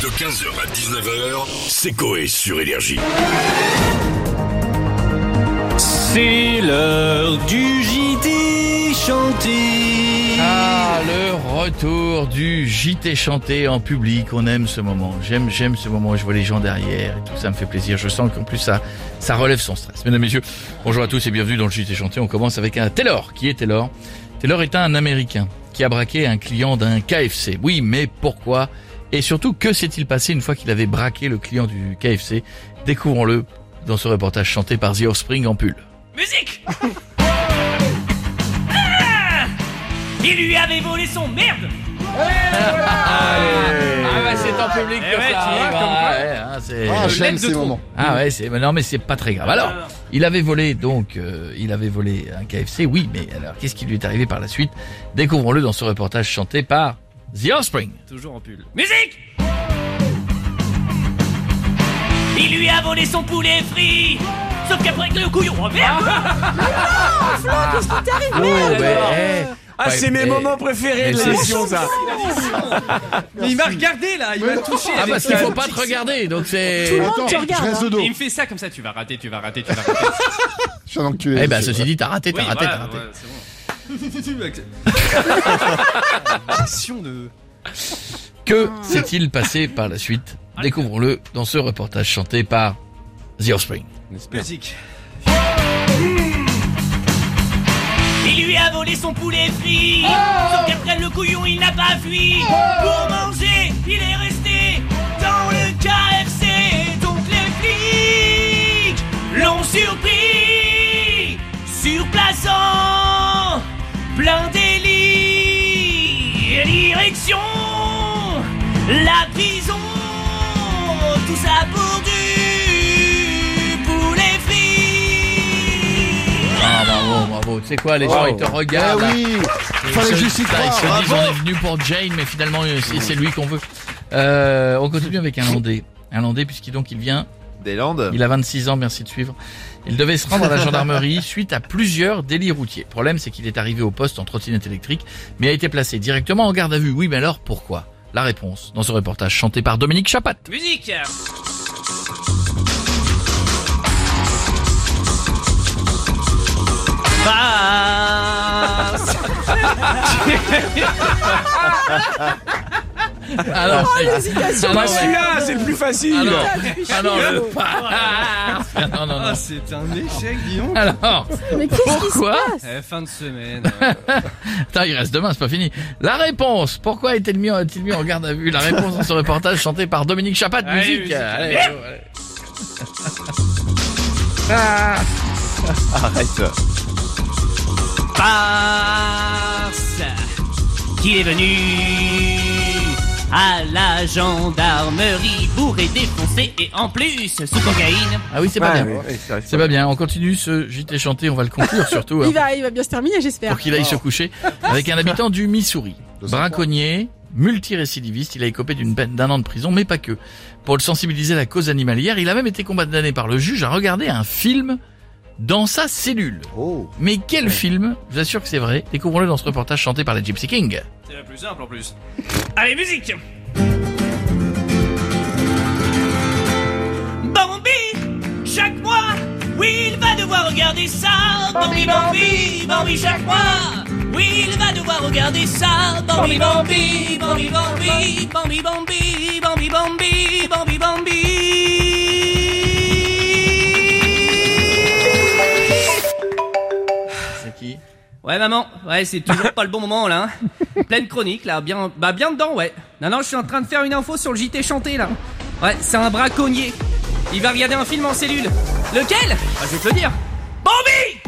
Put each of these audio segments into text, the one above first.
De 15h à 19h, c'est Coé sur Énergie. C'est l'heure du JT chanté. Ah, le retour du JT chanté en public. On aime ce moment. J'aime, j'aime ce moment. Je vois les gens derrière et tout ça me fait plaisir. Je sens qu'en plus ça, ça relève son stress. Mesdames, messieurs, bonjour à tous et bienvenue dans le JT chanté. On commence avec un Taylor. Qui est Taylor? Taylor est un Américain qui a braqué un client d'un KFC. Oui, mais pourquoi? Et surtout, que s'est-il passé une fois qu'il avait braqué le client du KFC? Découvrons-le dans ce reportage chanté par The Offspring en pull. Musique Ah Il lui avait volé son merde Ah bah c'est en public Eh que ouais, ça comme hein, quoi. ouais, hein, c'est- Ah, j'aime ces moments. Ah ouais, c'est non mais c'est pas très grave. Alors, il avait volé donc euh, il avait volé un KFC, oui, mais alors qu'est-ce qui lui est arrivé par la suite? Découvrons-le dans ce reportage chanté par The Offspring. Toujours en pull. Musique Il lui a volé son poulet frit Sauf qu'après que le couillon oh merde Oh, ben, eh, Ah, Ouais, c'est mes mais- moments préférés mais de c'est- l'émission, ça. Mais il m'a regardé là, il m'a touché. Ah avec parce qu'il sa faut pas te regarder, donc c'est Attends, je reste de dos. Et il me fait ça comme ça, tu vas rater, tu vas rater, tu vas rater. Je suis un enculé. Eh ben ceci dit, t'as raté, t'as Oui, raté, voilà, t'as raté. ouais, c'est bon. Question de. Que s'est-il passé par la suite Découvrons-le dans ce reportage chanté par The Offspring. Musique. Il lui a volé son poulet frit Sauf qu'après le couillon il n'a pas fui Pour plein délit Direction la prison Tout ça pour du poulet frit Ah bravo, bravo. Tu sais quoi, les gens ils te regardent. oui, Ils fallait se- juste y ils se disent on est venu pour Jane, mais finalement c'est c'est lui qu'on veut. Euh, on continue avec un Landais. Un Landais puisqu'il donc il vient, Des Landes il a 26 ans, merci de suivre. Il devait se rendre à la gendarmerie suite à plusieurs délits routiers. Le problème c'est qu'il est arrivé au poste en trottinette électrique, mais a été placé directement en garde à vue. Oui, mais alors pourquoi? La réponse dans ce reportage chanté par Dominique Chapat. Musique Passe Alors, Oh, l'hésitation. Ah non, ouais. celui-là, c'est le plus facile. Ah non. Ah, Ah non, le. Non, non, non. Ah, c'est un échec, dis donc. Alors, Mais qu'est-ce qui se pourquoi passe Eh, fin de semaine. Attends, il reste demain, c'est pas fini. La réponse, pourquoi est-il mis, a-t-il mis en garde à vue La réponse dans ce reportage chanté par Dominique Chapat, Allez, musique. musique. Allez, allez. Arrête Parce qu'il est venu à la gendarmerie bourré, défoncé et en plus sous cocaïne. Ah oui, c'est pas bien. C'est pas bien. On continue ce JT chanté, on va le conclure surtout. hein, il va, il va bien se terminer, j'espère. pour qu'il aille se coucher avec un habitant du Missouri. Braconnier, multirécidiviste, il a écopé d'une peine d'un an de prison, mais pas que. Pour le sensibiliser à la cause animalière, il a même été condamné par le juge à regarder un film dans sa cellule. Oh. Mais quel film Je vous assure que c'est vrai. Découvrons-le dans ce reportage chanté par les Gypsy King. C'est la plus simple en plus. Allez, musique Bambi, chaque mois, oui, il va devoir regarder ça. Bambi, Bambi, Bambi, chaque mois. Oui, il va devoir regarder ça. Bambi, Bambi, Bambi, Bambi, Bambi, Bambi, Bambi, Bambi, Bambi, Bambi. Ouais maman, ouais c'est toujours pas le bon moment là. hein. Pleine chronique là, bien, bah bien dedans ouais. Non non, je suis en train de faire une info sur le JT chanté là. Ouais, c'est un braconnier. Il va regarder un film en cellule. Lequel? Bah je vais te le dire. Bambi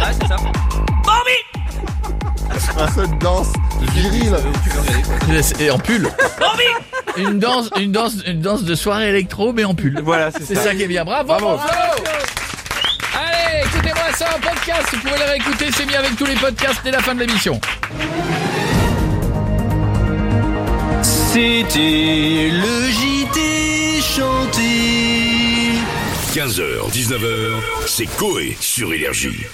Ah c'est ça. Bambi Cette danse virile. Et en pull. Bambi Une danse, une danse, une danse de soirée électro, mais en pull. Voilà, c'est C'est ça. ça qui est bien. Bravo, bravo. Podcast. Vous pouvez le réécouter. C'est mis avec tous les podcasts dès la fin de l'émission. C'était le JT chanté. 15h, 19h, c'est Coé sur Énergie.